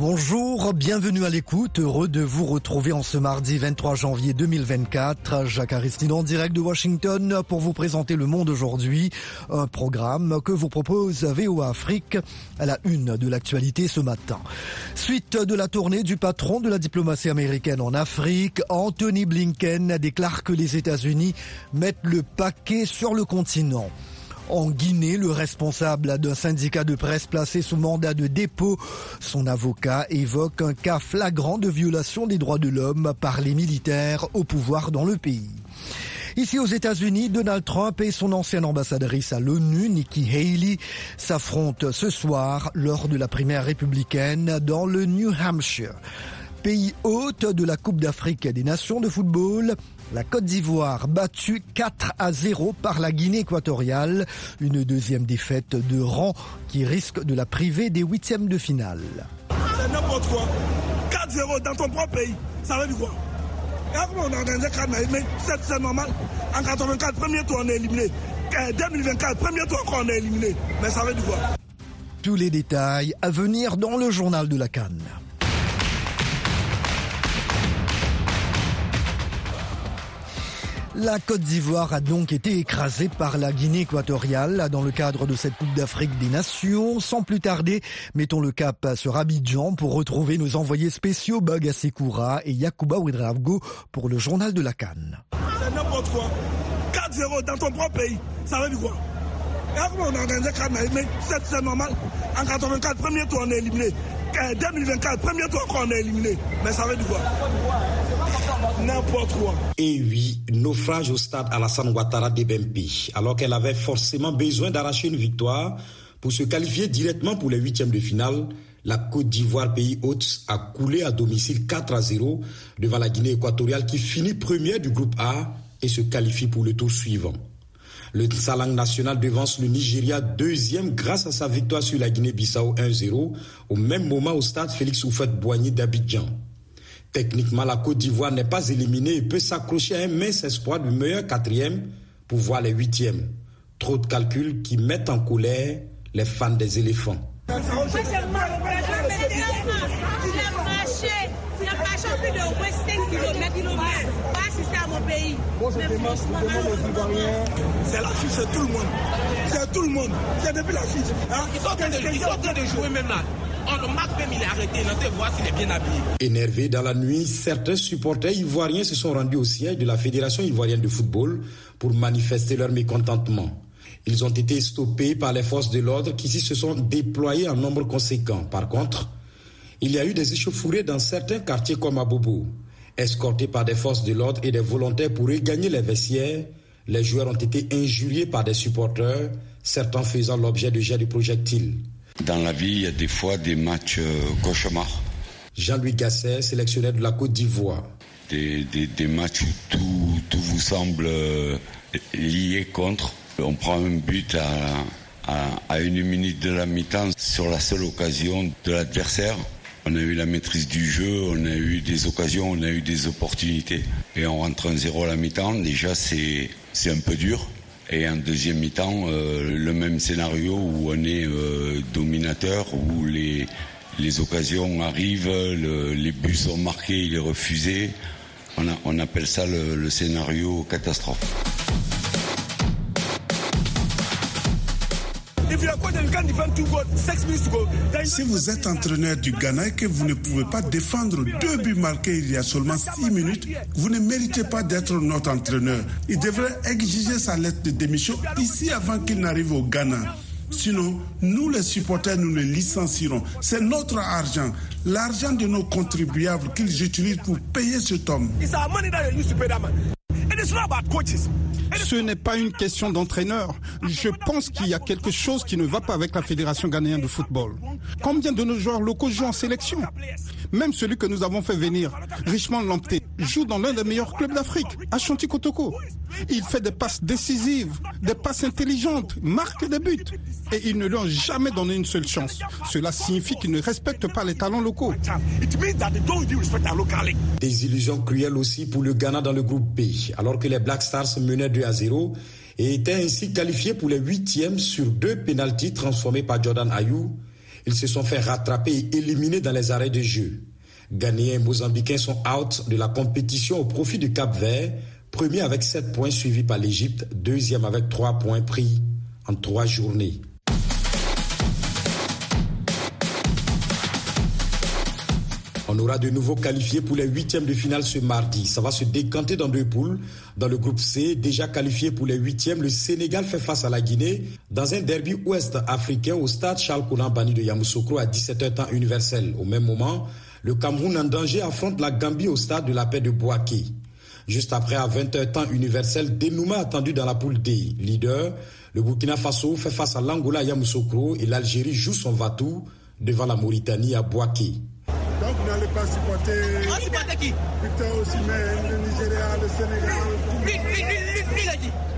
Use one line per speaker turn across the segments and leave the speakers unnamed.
Bonjour, bienvenue à l'écoute. Heureux de vous retrouver en ce mardi 23 janvier 2024. Jacques Aristide en direct de Washington pour vous présenter Le Monde aujourd'hui. Un programme que vous propose VOA Afrique à la une de l'actualité ce matin. Suite de la tournée du patron de la diplomatie américaine en Afrique, Anthony Blinken déclare que les États-Unis mettent le paquet sur le continent. En Guinée, le responsable d'un syndicat de presse placé sous mandat de dépôt, son avocat évoque un cas flagrant de violation des droits de l'homme par les militaires au pouvoir dans le pays. Ici aux États-Unis, Donald Trump et son ancienne ambassadrice à l'ONU, Nikki Haley, s'affrontent ce soir lors de la primaire républicaine dans le New Hampshire. Pays hôte de la Coupe d'Afrique des Nations de football, la Côte d'Ivoire battue 4 à 0 par la Guinée équatoriale. Une deuxième défaite de rang qui risque de la priver des huitièmes de finale.
C'est n'importe quoi. 4-0 dans ton propre pays. Ça veut dire quoi? On a organisé mais c'est normal. En 84, premier tour, on est éliminé. 2024, premier tour, on est éliminé. Mais ça veut dire quoi?
Tous les détails à venir dans le journal de la Cannes. La Côte d'Ivoire a donc été écrasée par la Guinée équatoriale dans le cadre de cette Coupe d'Afrique des Nations. Sans plus tarder, mettons le cap sur Abidjan pour retrouver nos envoyés spéciaux Baga Sekoura et Yakuba Ouedraogo pour le journal de la Cannes.
C'est n'importe quoi. 4-0 dans ton propre pays. Ça veut dire quoi? On a organisé mais c'est normal. En 84, premier tour, on est éliminé. 2024, premier tour, on est éliminé. Mais ça veut dire quoi? N'importe quoi.
Et oui, naufrage au stade Alassane Ouattara d'Ebempi, alors qu'elle avait forcément besoin d'arracher une victoire pour se qualifier directement pour les huitièmes de finale. La Côte d'Ivoire, pays hôte, a coulé à domicile 4 à 0 devant la Guinée équatoriale qui finit première du groupe A et se qualifie pour le tour suivant. Le Salang national devance le Nigeria deuxième grâce à sa victoire sur la Guinée-Bissau 1-0 au même moment au stade Félix Oufette-Boigny d'Abidjan. Techniquement, la Côte d'Ivoire n'est pas éliminée et peut s'accrocher à un mince espoir du meilleur quatrième pour voir les huitièmes. Trop de calculs qui mettent en colère les fans des éléphants.
C'est la Suisse, c'est tout le monde. C'est tout le monde. C'est depuis la Suisse. Hein? Ils sont en train de jouer même là.
Énervés dans la nuit, certains supporters ivoiriens se sont rendus au siège de la Fédération ivoirienne de football pour manifester leur mécontentement. Ils ont été stoppés par les forces de l'ordre qui ici se sont déployées en nombre conséquent. Par contre, il y a eu des échauffourées dans certains quartiers comme à Bobo. Escortés par des forces de l'ordre et des volontaires pour regagner les vestiaires, les joueurs ont été injuriés par des supporters, certains faisant l'objet de jets de projectiles.
Dans la vie, il y a des fois des matchs euh, cauchemars.
Jean-Louis Gasset, sélectionneur de la Côte d'Ivoire.
Des, matchs où tout, tout vous semble euh, lié contre. On prend un but à, à, une minute de la mi-temps sur la seule occasion de l'adversaire. On a eu la maîtrise du jeu, on a eu des occasions, on a eu des opportunités. Et on rentre un zéro à la mi-temps. Déjà, c'est un peu dur. Et en deuxième mi-temps, euh, le même scénario où on est euh, dominateur, où les, occasions arrivent, les buts sont marqués, il est refusé. On, appelle ça le scénario catastrophe.
Si vous êtes entraîneur du Ghana et que vous ne pouvez pas défendre deux buts marqués il y a seulement six minutes, vous ne méritez pas d'être notre entraîneur. Il devrait exiger sa lettre de démission ici avant qu'il n'arrive au Ghana. Sinon, nous les supporters, nous le licencierons. C'est notre argent, l'argent de nos contribuables qu'ils utilisent pour payer cet homme.
Ce n'est pas une question d'entraîneur. Je pense qu'il y a quelque chose qui ne va pas avec la Fédération ghanéenne de football. Combien de nos joueurs locaux jouent en sélection? Même celui que nous avons fait venir, Richmond Lampté, joue dans l'un des meilleurs clubs d'Afrique, à Kotoko. Il fait des passes décisives, des passes intelligentes, marque des buts. Et ils ne lui ont jamais donné une seule chance. Cela signifie qu'ils ne respectent pas les talents locaux.
Des illusions cruelles aussi pour le Ghana dans le groupe B, alors que les Black Stars menaient 2 à 0 et étaient ainsi qualifiés pour les huitièmes sur deux pénalties transformés par Jordan Ayou Ils se sont fait rattraper et éliminer dans les arrêts de jeu. Ghanéens et Mozambicains sont out de la compétition au profit du Cap Vert, premier avec 7 points suivi par l'Égypte, deuxième avec 3 points pris en 3 journées. Aura de nouveau qualifié pour les huitièmes de finale ce mardi. Ça va se décanter dans deux poules. Dans le groupe C, déjà qualifié pour les huitièmes, le Sénégal fait face à la Guinée dans un derby ouest africain au stade Charles Konan de Yamoussoukro à 17h temps universel. Au même moment, le Cameroun en danger affronte la Gambie au stade de la paix de Boaké. Juste après, à 20h temps universel, dénouement attendu dans la poule D. Leader, le Burkina Faso fait face à l'Angola à Yamoussoukro et l'Algérie joue son vatou devant la Mauritanie à Boaké.
Donc vous n'allez pas supporter Victor Osimhen, le Nigeria, le Sénégal.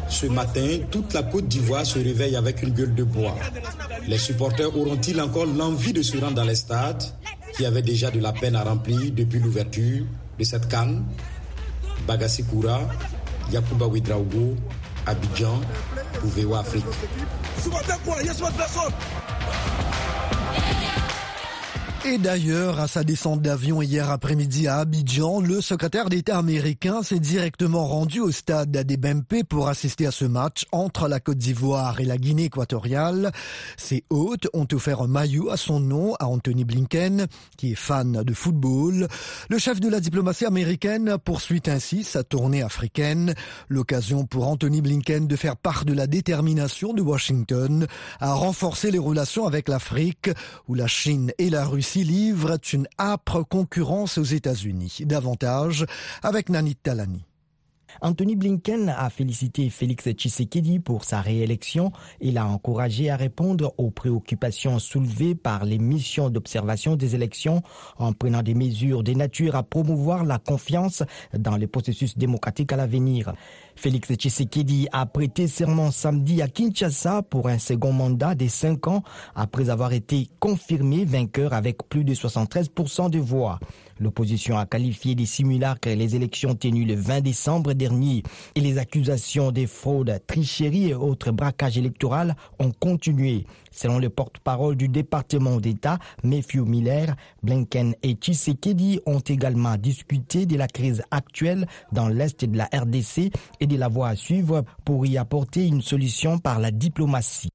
Ce matin, toute la Côte d'Ivoire se réveille avec une gueule de bois. Les supporters auront-ils encore l'envie de se rendre dans les stades qui avaient déjà de la peine à remplir depuis l'ouverture de cette canne? Bagassi Koura, Yakuba Ouedraogo, Abidjan, Pouvewa Afrique.
Et d'ailleurs, à sa descente d'avion hier après-midi à Abidjan, le secrétaire d'État américain s'est directement rendu au stade d'Adebempe pour assister à ce match entre la Côte d'Ivoire et la Guinée équatoriale. Ses hôtes ont offert un maillot à son nom à Anthony Blinken, qui est fan de football. Le chef de la diplomatie américaine poursuit ainsi sa tournée africaine, l'occasion pour Anthony Blinken de faire part de la détermination de Washington à renforcer les relations avec l'Afrique, où la Chine et la Russie s'y livrent une âpre concurrence aux États-Unis. Davantage avec Nanit Talani.
Anthony Blinken a félicité Félix Tshisekedi pour sa réélection et l'a encouragé à répondre aux préoccupations soulevées par les missions d'observation des élections en prenant des mesures de nature à promouvoir la confiance dans les processus démocratiques à l'avenir. Félix Tshisekedi a prêté serment samedi à Kinshasa pour un second mandat de 5 ans après avoir été confirmé vainqueur avec plus de 73% de voix. L'opposition a qualifié des simulacres les élections tenues le 20 décembre dernier et les accusations de fraude, tricherie et autres braquages électoraux ont continué. Selon le porte-parole du département d'État, Matthew Miller, Blinken et Tshisekedi ont également discuté de la crise actuelle dans l'est de la RDC et de la voie à suivre pour y apporter une solution par la diplomatie.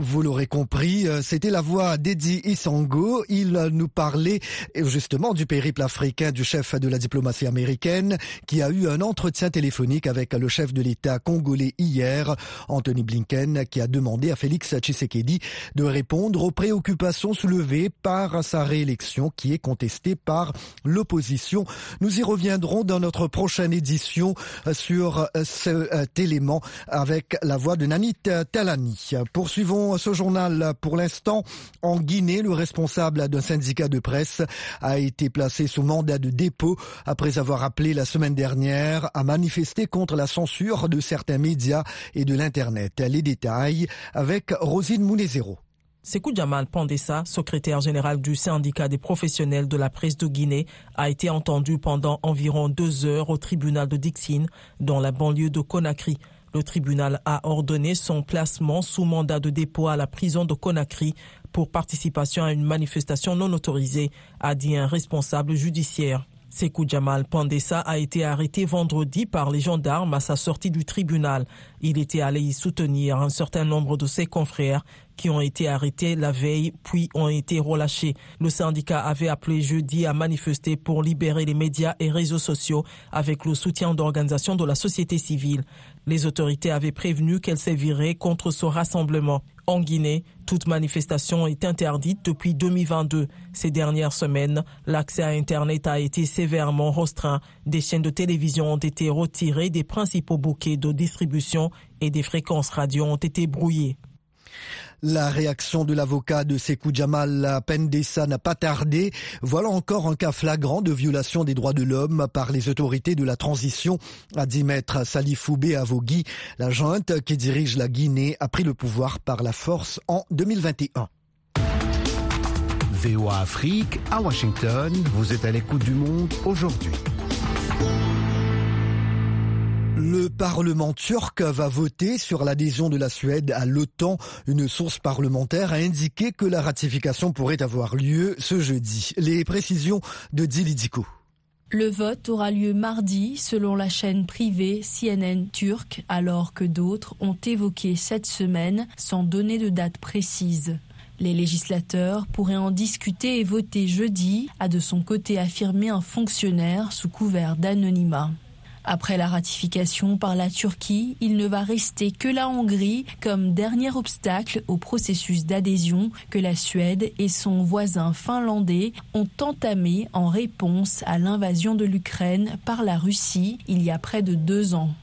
Vous l'aurez compris, euh, c'était la voix d'Eddie Isango. Il nous parlait justement du périple africain du chef de la diplomatie américaine qui a eu un entretien téléphonique avec le chef de l'État congolais hier, Anthony Blinken, qui a demandé à Félix Tshisekedi de répondre aux préoccupations soulevées par sa réélection qui est contestée par l'opposition. Nous y reviendrons dans notre prochaine édition sur cet élément avec la voix de Nanit Talani. Poursuivons ce journal pour l'instant. En Guinée, le responsable d'un syndicat de presse a été placé sous mandat de dépôt après avoir appelé la semaine dernière à manifester contre la censure de certains médias et de l'Internet. Les détails avec Rosine Mounezero.
Sekou Jamal Pandessa, secrétaire général du syndicat des professionnels de la presse de Guinée, a été entendu pendant environ deux heures au tribunal de Dixine, dans la banlieue de Conakry. Le tribunal a ordonné son placement sous mandat de dépôt à la prison de Conakry pour participation à une manifestation non autorisée, a dit un responsable judiciaire. Sekou Jamal Pandessa a été arrêté vendredi par les gendarmes à sa sortie du tribunal. Il était allé y soutenir un certain nombre de ses confrères qui ont été arrêtés la veille puis ont été relâchés. Le syndicat avait appelé jeudi à manifester pour libérer les médias et réseaux sociaux avec le soutien d'organisations de la société civile. Les autorités avaient prévenu qu'elles séviraient contre ce rassemblement. En Guinée, toute manifestation est interdite depuis 2022. Ces dernières semaines, l'accès à Internet a été sévèrement restreint. Des chaînes de télévision ont été retirées des principaux bouquets de distribution et des fréquences radio ont été brouillées.
La réaction de l'avocat de Sekou Jamal Pendessa n'a pas tardé. Voilà encore un cas flagrant de violation des droits de l'homme par les autorités de la transition, a dit maître Salifou Avogui. La junte qui dirige la Guinée a pris le pouvoir par la force en 2021.
VOA Afrique à Washington, vous êtes à l'écoute du monde aujourd'hui.
Le Parlement turc va voter sur l'adhésion de la Suède à l'OTAN. Une source parlementaire a indiqué que la ratification pourrait avoir lieu ce jeudi. Les précisions de Dilidico.
Le vote aura lieu mardi selon la chaîne privée CNN turque, alors que d'autres ont évoqué cette semaine sans donner de date précise. Les législateurs pourraient en discuter et voter jeudi, a de son côté affirmé un fonctionnaire sous couvert d'anonymat. Après la ratification par la Turquie, il ne va rester que la Hongrie comme dernier obstacle au processus d'adhésion que la Suède et son voisin finlandais ont entamé en réponse à l'invasion de l'Ukraine par la Russie il y a près de deux ans.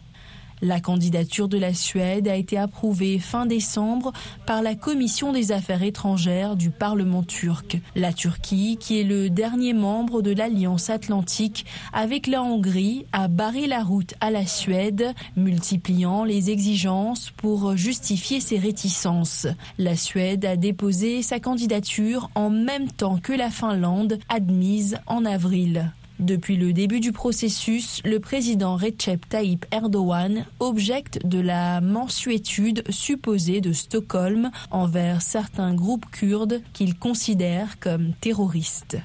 La candidature de la Suède a été approuvée fin décembre par la Commission des Affaires étrangères du Parlement turc. La Turquie, qui est le dernier membre de l'Alliance atlantique avec la Hongrie, a barré la route à la Suède, multipliant les exigences pour justifier ses réticences. La Suède a déposé sa candidature en même temps que la Finlande, admise en avril. Depuis le début du processus, le président Recep Tayyip Erdogan objecte de la mensuétude supposée de Stockholm envers certains groupes kurdes qu'il considère comme terroristes.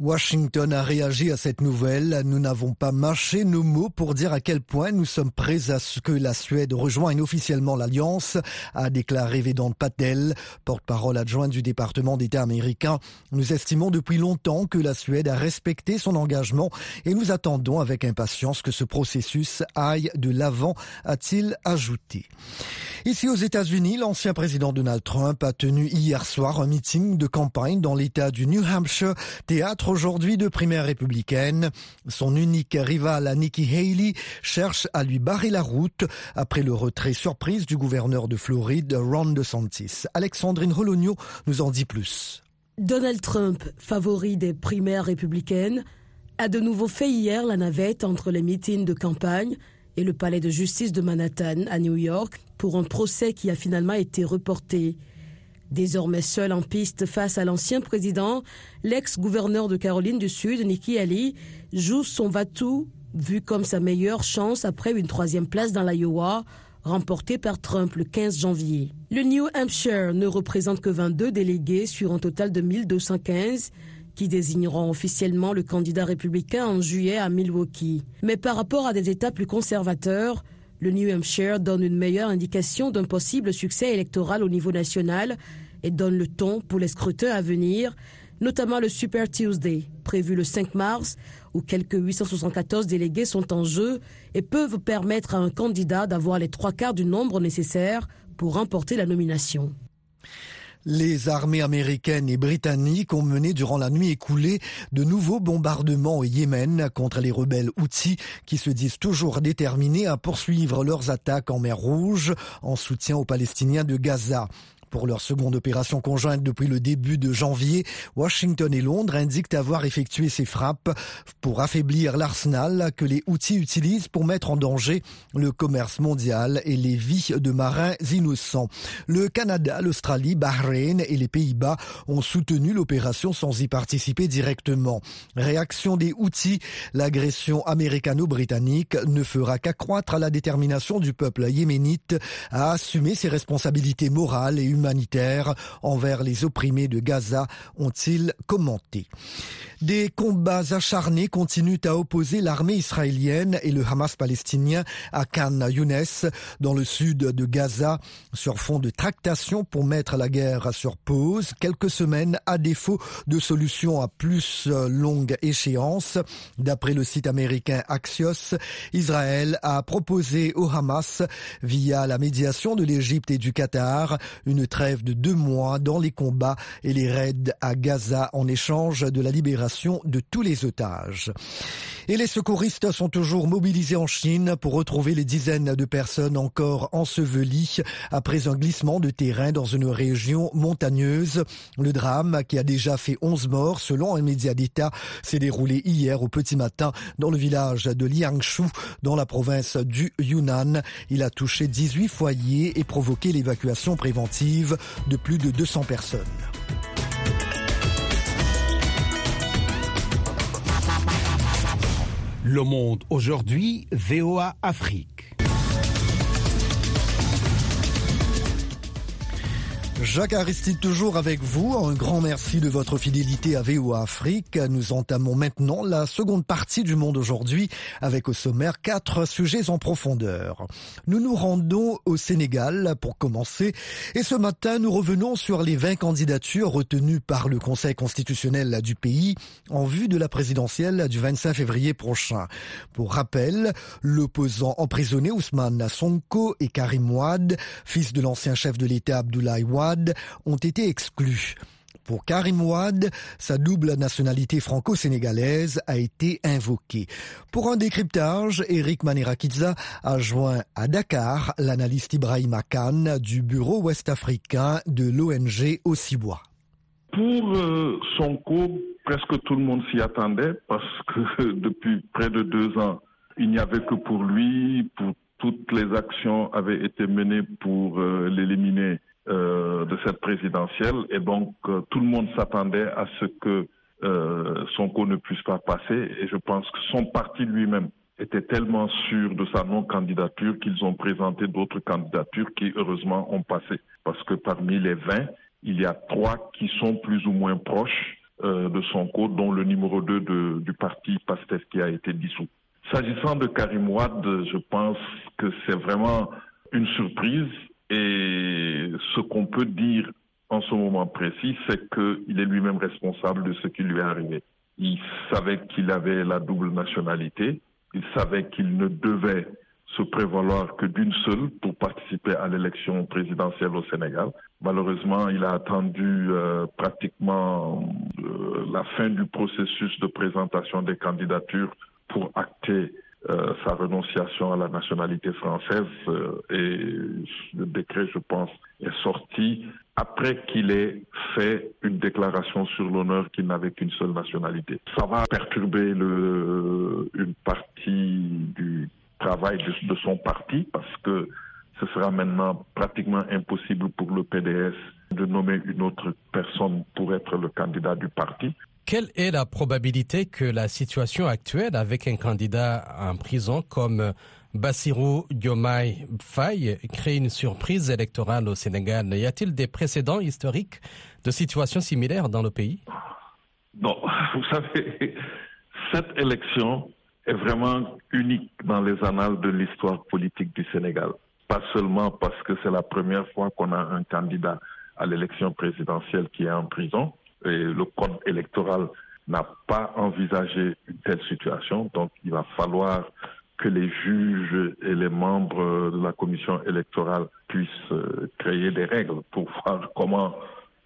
Washington a réagi à cette nouvelle. Nous n'avons pas marché nos mots pour dire à quel point nous sommes prêts à ce que la Suède rejoigne officiellement l'Alliance, a déclaré Vedant Patel, porte-parole adjoint du département d'État américain. Nous estimons depuis longtemps que la Suède a respecté son engagement et nous attendons avec impatience que ce processus aille de l'avant, a-t-il ajouté. Ici aux États-Unis, l'ancien président Donald Trump a tenu hier soir un meeting de campagne dans l'État du New Hampshire, théâtre aujourd'hui de primaire républicaine. Son unique rival, Nikki Haley, cherche à lui barrer la route après le retrait surprise du gouverneur de Floride, Ron DeSantis. Alexandrine Rologno nous en dit plus.
Donald Trump, favori des primaires républicaines, a de nouveau fait hier la navette entre les meetings de campagne et le palais de justice de Manhattan à New York pour un procès qui a finalement été reporté. Désormais seul en piste face à l'ancien président, l'ex-gouverneur de Caroline du Sud, Nikki Haley, joue son va-tout, vu comme sa meilleure chance après une troisième place dans l'Iowa, remportée par Trump le 15 janvier. Le New Hampshire ne représente que 22 délégués sur un total de 1215 qui désigneront officiellement le candidat républicain en juillet à Milwaukee. Mais par rapport à des États plus conservateurs, le New Hampshire donne une meilleure indication d'un possible succès électoral au niveau national et donne le ton pour les scrutins à venir, notamment le Super Tuesday, prévu le 5 mars, où quelques 874 délégués sont en jeu et peuvent permettre à un candidat d'avoir les trois quarts du nombre nécessaire pour remporter la nomination.
Les armées américaines et britanniques ont mené durant la nuit écoulée de nouveaux bombardements au Yémen contre les rebelles Houthis qui se disent toujours déterminés à poursuivre leurs attaques en mer Rouge en soutien aux Palestiniens de Gaza. Pour leur seconde opération conjointe depuis le début de janvier, Washington et Londres indiquent avoir effectué ces frappes pour affaiblir l'arsenal que les outils utilisent pour mettre en danger le commerce mondial et les vies de marins innocents. Le Canada, l'Australie, Bahreïn et les Pays-Bas ont soutenu l'opération sans y participer directement. Réaction des outils, l'agression américano-britannique ne fera qu'accroître la détermination du peuple yéménite à assumer ses responsabilités morales et humaines humanitaire envers les opprimés de Gaza, ont-ils commenté. Des combats acharnés continuent à opposer l'armée israélienne et le Hamas palestinien à Khan Younes, dans le sud de Gaza, sur fond de tractation pour mettre la guerre sur pause, quelques semaines à défaut de solutions à plus longue échéance. D'après le site américain Axios, Israël a proposé au Hamas, via la médiation de l'Égypte et du Qatar, une trêve de deux mois dans les combats et les raids à Gaza en échange de la libération de tous les otages. Et les secouristes sont toujours mobilisés en Chine pour retrouver les dizaines de personnes encore ensevelies après un glissement de terrain dans une région montagneuse. Le drame, qui a déjà fait 11 morts selon un média d'État, s'est déroulé hier au petit matin dans le village de Liangshu, dans la province du Yunnan. Il a touché 18 foyers et provoqué l'évacuation préventive de plus de 200 personnes.
Le Monde aujourd'hui, VOA Afrique.
Jacques Aristide toujours avec vous. Un grand merci de votre fidélité à VOA Afrique. Nous entamons maintenant la seconde partie du monde aujourd'hui avec au sommaire quatre sujets en profondeur. Nous nous rendons au Sénégal pour commencer et ce matin nous revenons sur les 20 candidatures retenues par le Conseil constitutionnel du pays en vue de la présidentielle du 25 février prochain. Pour rappel, l'opposant emprisonné Ousmane Sonko et Karim Ouad, fils de l'ancien chef de l'État Abdoulaye Ouad, ont été exclus. Pour Karim Ouad, sa double nationalité franco-sénégalaise a été invoquée. Pour un décryptage, Eric Manirakiza a joint à Dakar l'analyste Ibrahim Khan du bureau ouest-africain de l'ONG Osibois.
Pour euh, Sonko, presque tout le monde s'y attendait parce que depuis près de deux ans, il n'y avait que pour lui, toutes les actions avaient été menées pour euh, l'éliminer euh, de cette présidentielle. Et donc euh, tout le monde s'attendait à ce que euh, Sonko ne puisse pas passer. Et je pense que son parti lui-même était tellement sûr de sa non-candidature qu'ils ont présenté d'autres candidatures qui heureusement ont passé. Parce que parmi les 20, il y a trois qui sont plus ou moins proches euh, de Sonko dont le numéro 2 de, du parti PASTEF qui a été dissous. S'agissant de Karim Ouad, je pense que c'est vraiment une surprise et ce qu'on peut dire en ce moment précis, c'est qu'il est lui-même responsable de ce qui lui est arrivé. Il savait qu'il avait la double nationalité, il savait qu'il ne devait se prévaloir que d'une seule pour participer à l'élection présidentielle au Sénégal. Malheureusement, il a attendu euh, pratiquement euh, la fin du processus de présentation des candidatures pour acter euh, sa renonciation à la nationalité française euh, et le décret, je pense, est sorti après qu'il ait fait une déclaration sur l'honneur qu'il n'avait qu'une seule nationalité. Ça va perturber le, une partie du travail de, de son parti parce que ce sera maintenant pratiquement impossible pour le PDS de nommer une autre personne pour être le candidat du parti.
Quelle est la probabilité que la situation actuelle avec un candidat en prison comme Bassirou Diomaye Faye crée une surprise électorale au Sénégal? Y a-t-il des précédents historiques de situations similaires dans le pays?
Non, vous savez, cette élection est vraiment unique dans les annales de l'histoire politique du Sénégal. Pas seulement parce que c'est la première fois qu'on a un candidat à l'élection présidentielle qui est en prison, le code électoral n'a pas envisagé une telle situation. Donc, il va falloir que les juges et les membres de la commission électorale puissent créer des règles pour voir comment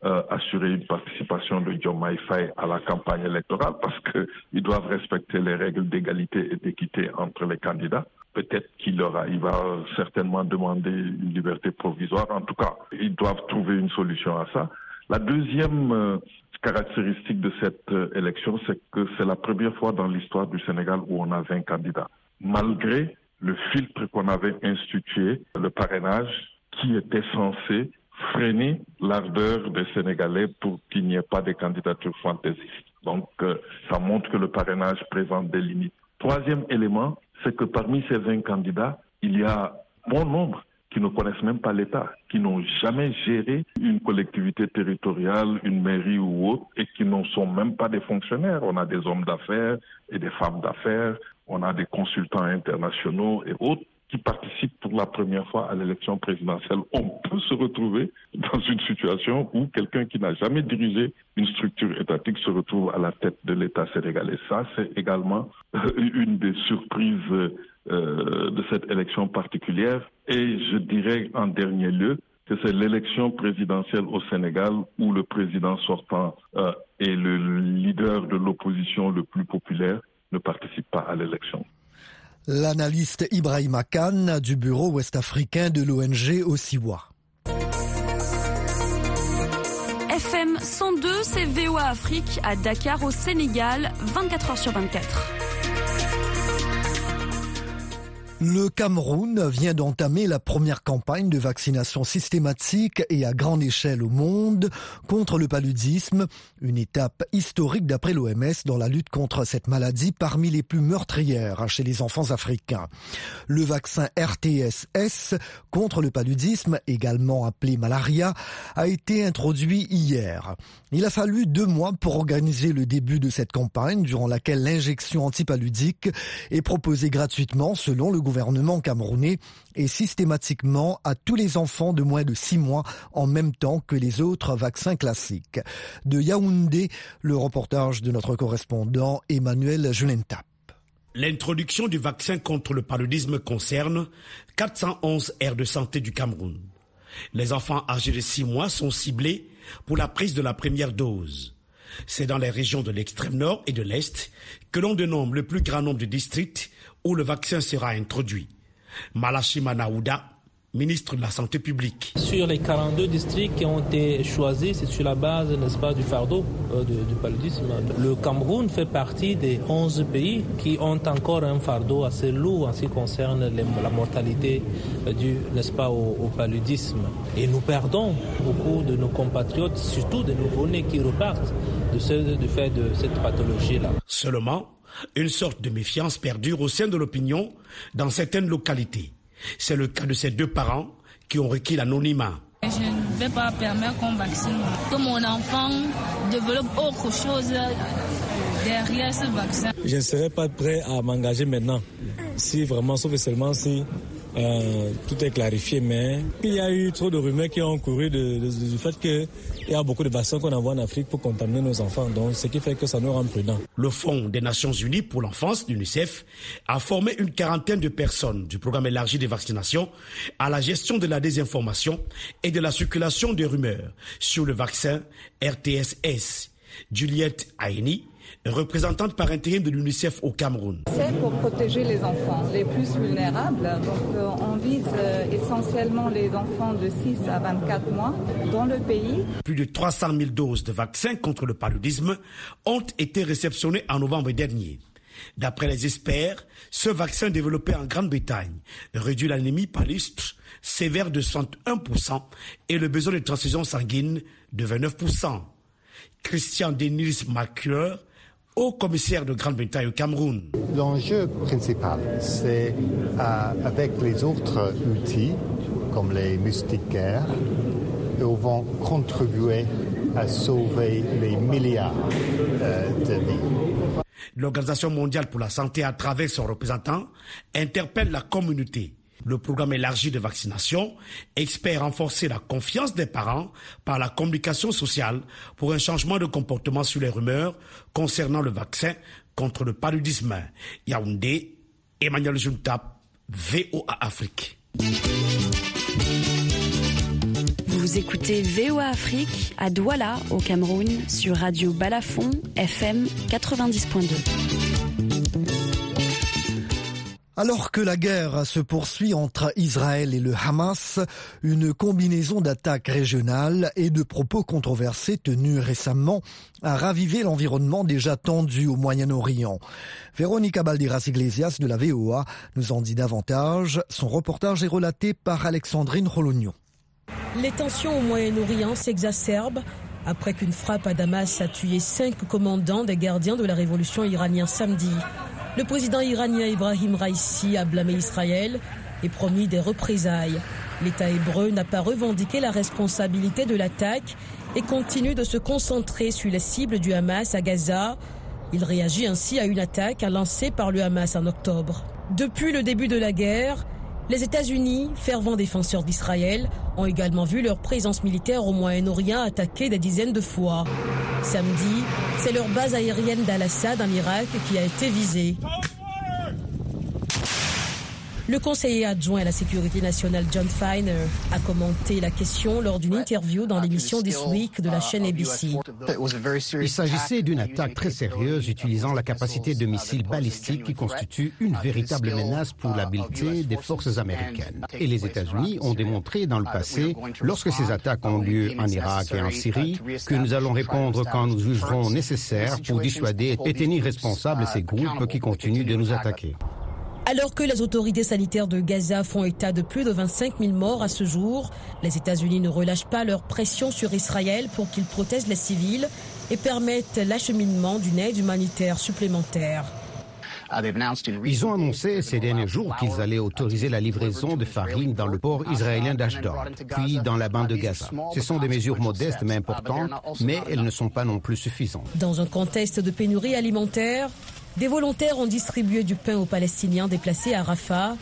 euh, assurer une participation de John Faye à la campagne électorale parce qu'ils doivent respecter les règles d'égalité et d'équité entre les candidats. Peut-être qu'il aura, il va certainement demander une liberté provisoire. En tout cas, ils doivent trouver une solution à ça. La deuxième euh, caractéristique de cette euh, élection, c'est que c'est la première fois dans l'histoire du Sénégal où on a 20 candidats. Malgré le filtre qu'on avait institué, le parrainage, qui était censé freiner l'ardeur des Sénégalais pour qu'il n'y ait pas de candidatures fantaisistes. Donc, euh, ça montre que le parrainage présente des limites. Troisième élément, c'est que parmi ces 20 candidats, il y a bon nombre qui ne connaissent même pas l'État, qui n'ont jamais géré une collectivité territoriale, une mairie ou autre, et qui ne sont même pas des fonctionnaires. On a des hommes d'affaires et des femmes d'affaires, on a des consultants internationaux et autres qui participent pour la première fois à l'élection présidentielle. On peut se retrouver dans une situation où quelqu'un qui n'a jamais dirigé une structure étatique se retrouve à la tête de l'État sénégalais. Ça, c'est également une des surprises euh, de cette élection particulière. Et je dirais en dernier lieu que c'est l'élection présidentielle au Sénégal où le président sortant euh, et le leader de l'opposition le plus populaire ne participent pas à l'élection.
L'analyste Ibrahim Khan du bureau ouest-africain de l'ONG Osiwa.
FM 102, c'est VOA Afrique à Dakar au Sénégal, 24 heures sur 24.
Le Cameroun vient d'entamer la première campagne de vaccination systématique et à grande échelle au monde contre le paludisme, une étape historique d'après l'OMS dans la lutte contre cette maladie parmi les plus meurtrières chez les enfants africains. Le vaccin RTSS contre le paludisme, également appelé malaria, a été introduit hier. Il a fallu deux mois pour organiser le début de cette campagne durant laquelle l'injection antipaludique est proposée gratuitement selon le gouvernement gouvernement camerounais et systématiquement à tous les enfants de moins de 6 mois en même temps que les autres vaccins classiques. De Yaoundé, le reportage de notre correspondant Emmanuel Julentap.
L'introduction du vaccin contre le paludisme concerne 411 aires de santé du Cameroun. Les enfants âgés de 6 mois sont ciblés pour la prise de la première dose. C'est dans les régions de l'extrême nord et de l'est que l'on dénombre le plus grand nombre de districts où le vaccin sera introduit. Malachima Naouda, ministre de la Santé publique.
Sur les 42 districts qui ont été choisis, c'est sur la base, n'est-ce pas, du fardeau euh, du, paludisme. Le Cameroun fait partie des 11 pays qui ont encore un fardeau assez lourd en ce qui concerne la mortalité euh, due, n'est-ce pas, au, paludisme. Et nous perdons beaucoup de nos compatriotes, surtout des nouveau-nés qui repartent de ce, du fait de cette pathologie-là.
Seulement, une sorte de méfiance perdure au sein de l'opinion dans certaines localités. C'est le cas de ces deux parents qui ont requis l'anonymat.
Je ne vais pas permettre qu'on vaccine, que mon enfant développe autre chose derrière ce vaccin.
Je ne serai pas prêt à m'engager maintenant, si vraiment, sauf seulement si euh, tout est clarifié, mais il y a eu trop de rumeurs qui ont couru du fait qu'il y a beaucoup de vaccins qu'on envoie en Afrique pour contaminer nos enfants. Donc, ce qui fait que ça nous rend prudents.
Le Fonds des Nations Unies pour l'enfance, l'UNICEF, a formé une quarantaine de personnes du programme élargi de vaccination à la gestion de la désinformation et de la circulation des rumeurs sur le vaccin RTSS. Juliette Aini, représentante par intérim de l'UNICEF au Cameroun.
C'est pour protéger les enfants les plus vulnérables. Donc euh, on vise euh, essentiellement les enfants de 6 à 24 mois dans le pays.
Plus de 300 000 doses de vaccins contre le paludisme ont été réceptionnées en novembre dernier. D'après les experts, ce vaccin développé en Grande-Bretagne réduit l'anémie palustre sévère de 61% et le besoin de transfusion sanguine de 29%. Christian Denis Macleur, au commissaire de Grande-Bretagne au Cameroun.
L'enjeu principal, c'est euh, avec les autres outils, comme les moustiquaires, ils vont contribuer à sauver les milliards euh, de vies.
L'Organisation mondiale pour la santé, à travers son représentant, interpelle la communauté le programme élargi de vaccination espère renforcer la confiance des parents par la communication sociale pour un changement de comportement sur les rumeurs concernant le vaccin contre le paludisme. Yaoundé, Emmanuel Juntap, VOA Afrique.
Vous écoutez VOA Afrique à Douala, au Cameroun, sur Radio Balafon, FM 90.2.
Alors que la guerre se poursuit entre Israël et le Hamas, une combinaison d'attaques régionales et de propos controversés tenus récemment a ravivé l'environnement déjà tendu au Moyen-Orient. Véronica Balderas Iglesias de la VOA nous en dit davantage. Son reportage est relaté par Alexandrine Rologno.
Les tensions au Moyen-Orient s'exacerbent après qu'une frappe à Damas a tué cinq commandants des gardiens de la révolution iranienne samedi. Le président iranien Ibrahim Raisi a blâmé Israël et promis des représailles. L'État hébreu n'a pas revendiqué la responsabilité de l'attaque et continue de se concentrer sur les cibles du Hamas à Gaza. Il réagit ainsi à une attaque lancée par le Hamas en octobre. Depuis le début de la guerre, les États-Unis, fervents défenseurs d'Israël, ont également vu leur présence militaire au Moyen-Orient attaquée des dizaines de fois. Samedi, c'est leur base aérienne d'Al-Assad en Irak qui a été visée. Le conseiller adjoint à la sécurité nationale John Feiner a commenté la question lors d'une interview dans l'émission This Week de la chaîne ABC.
Il s'agissait d'une attaque très sérieuse utilisant la capacité de missiles balistiques qui constitue une véritable menace pour l'habileté des forces américaines. Et les États-Unis ont démontré dans le passé, lorsque ces attaques ont lieu en Irak et en Syrie, que nous allons répondre quand nous jugerons nécessaire pour dissuader et tenir responsables ces groupes qui continuent de nous attaquer.
Alors que les autorités sanitaires de Gaza font état de plus de 25 000 morts à ce jour, les États-Unis ne relâchent pas leur pression sur Israël pour qu'il protège les civils et permette l'acheminement d'une aide humanitaire supplémentaire.
Ils ont annoncé ces derniers jours qu'ils allaient autoriser la livraison de farine dans le port israélien d'Ashdod, puis dans la bande de Gaza. Ce sont des mesures modestes mais importantes, mais elles ne sont pas non plus suffisantes.
Dans un contexte de pénurie alimentaire, des volontaires ont distribué du pain aux Palestiniens déplacés à Rafah.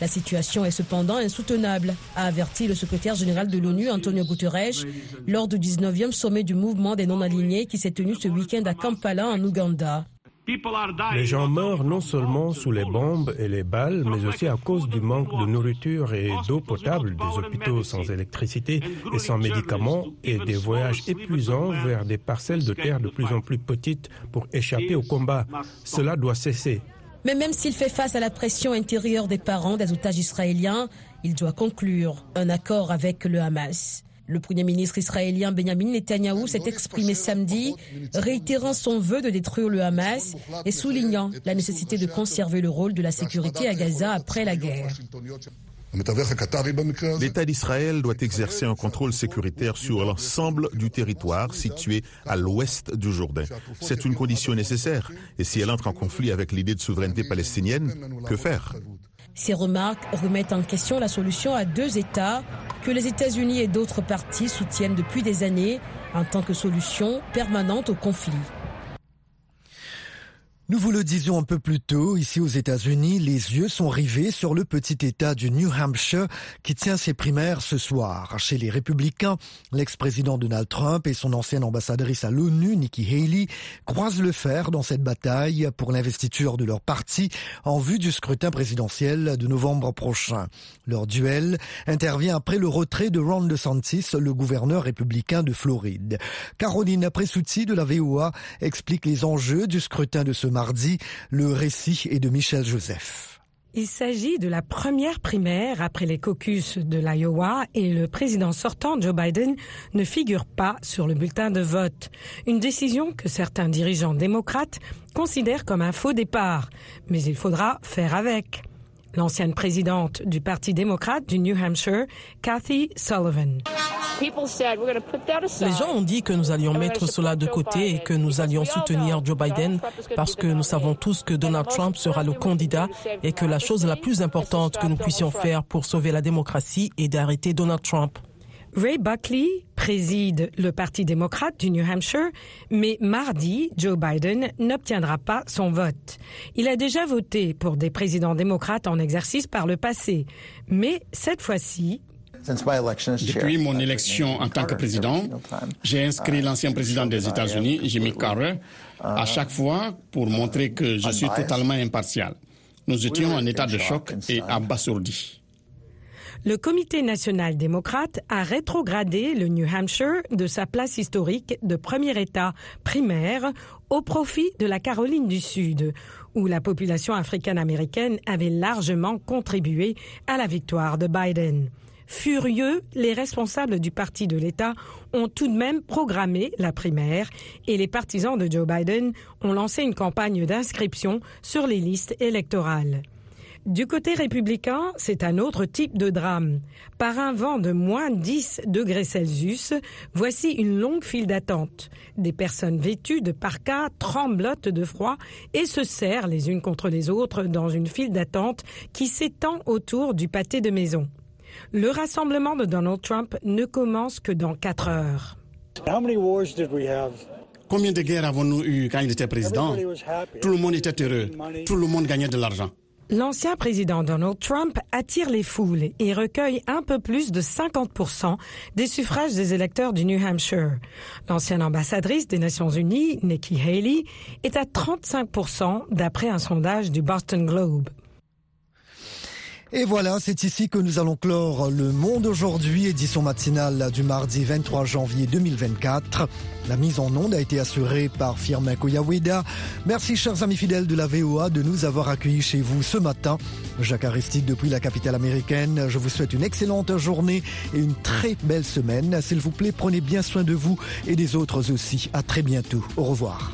La situation est cependant insoutenable, a averti le secrétaire général de l'ONU, Antonio Guterres, lors du 19e sommet du mouvement des non-alignés qui s'est tenu ce week-end à Kampala, en Ouganda.
Les gens meurent non seulement sous les bombes et les balles, mais aussi à cause du manque de nourriture et d'eau potable, des hôpitaux sans électricité et sans médicaments, et des voyages épuisants vers des parcelles de terre de plus en plus petites pour échapper au combat. Cela doit cesser.
Mais même s'il fait face à la pression intérieure des parents des otages israéliens, il doit conclure un accord avec le Hamas. Le Premier ministre israélien Benjamin Netanyahou s'est exprimé samedi, réitérant son vœu de détruire le Hamas et soulignant la nécessité de conserver le rôle de la sécurité à Gaza après la guerre.
L'État d'Israël doit exercer un contrôle sécuritaire sur l'ensemble du territoire situé à l'ouest du Jourdain. C'est une condition nécessaire. Et si elle entre en conflit avec l'idée de souveraineté palestinienne, que faire?
Ces remarques remettent en question la solution à deux États que les États-Unis et d'autres partis soutiennent depuis des années en tant que solution permanente au conflit.
Nous vous le disions un peu plus tôt, ici aux États-Unis, les yeux sont rivés sur le petit État du New Hampshire qui tient ses primaires ce soir. Chez les républicains, l'ex-président Donald Trump et son ancienne ambassadrice à l'ONU, Nikki Haley, croisent le fer dans cette bataille pour l'investiture de leur parti en vue du scrutin présidentiel de novembre prochain. Leur duel intervient après le retrait de Ron DeSantis, le gouverneur républicain de Floride. Caroline Pressuti de la VOA explique les enjeux du scrutin de ce mardi. Le récit est de Michel Joseph.
Il s'agit de la première primaire après les caucus de l'Iowa et le président sortant Joe Biden ne figure pas sur le bulletin de vote. Une décision que certains dirigeants démocrates considèrent comme un faux départ. Mais il faudra faire avec. L'ancienne présidente du Parti démocrate du New Hampshire, Kathy Sullivan.
Les gens ont dit que nous allions mettre cela de côté et que nous allions soutenir Joe Biden parce que nous savons tous que Donald Trump sera le candidat et que la chose la plus importante que nous puissions faire pour sauver la démocratie est d'arrêter Donald Trump.
Ray Buckley préside le Parti démocrate du New Hampshire, mais mardi, Joe Biden n'obtiendra pas son vote. Il a déjà voté pour des présidents démocrates en exercice par le passé, mais cette fois-ci,
depuis mon élection en tant que président, j'ai inscrit l'ancien président des États-Unis, Jimmy Carter, à chaque fois pour montrer que je suis totalement impartial. Nous étions en état de choc et abasourdis.
Le Comité national démocrate a rétrogradé le New Hampshire de sa place historique de premier État primaire au profit de la Caroline du Sud, où la population africaine-américaine avait largement contribué à la victoire de Biden. Furieux, les responsables du parti de l'État ont tout de même programmé la primaire et les partisans de Joe Biden ont lancé une campagne d'inscription sur les listes électorales. Du côté républicain, c'est un autre type de drame. Par un vent de moins 10 degrés Celsius, voici une longue file d'attente. Des personnes vêtues de parkas tremblotent de froid et se serrent les unes contre les autres dans une file d'attente qui s'étend autour du pâté de maison. Le rassemblement de Donald Trump ne commence que dans quatre heures.
Combien de guerres avons-nous eu quand il était président? Tout le monde était heureux, tout le monde gagnait de l'argent.
L'ancien président Donald Trump attire les foules et recueille un peu plus de 50% des suffrages des électeurs du New Hampshire. L'ancienne ambassadrice des Nations Unies, Nikki Haley, est à 35% d'après un sondage du Boston Globe.
Et voilà, c'est ici que nous allons clore le Monde aujourd'hui, édition matinale du mardi 23 janvier 2024. La mise en onde a été assurée par Firmin Koyaweda. Merci chers amis fidèles de la VOA de nous avoir accueillis chez vous ce matin. Jacques Aristide depuis la capitale américaine. Je vous souhaite une excellente journée et une très belle semaine. S'il vous plaît, prenez bien soin de vous et des autres aussi. À très bientôt. Au revoir.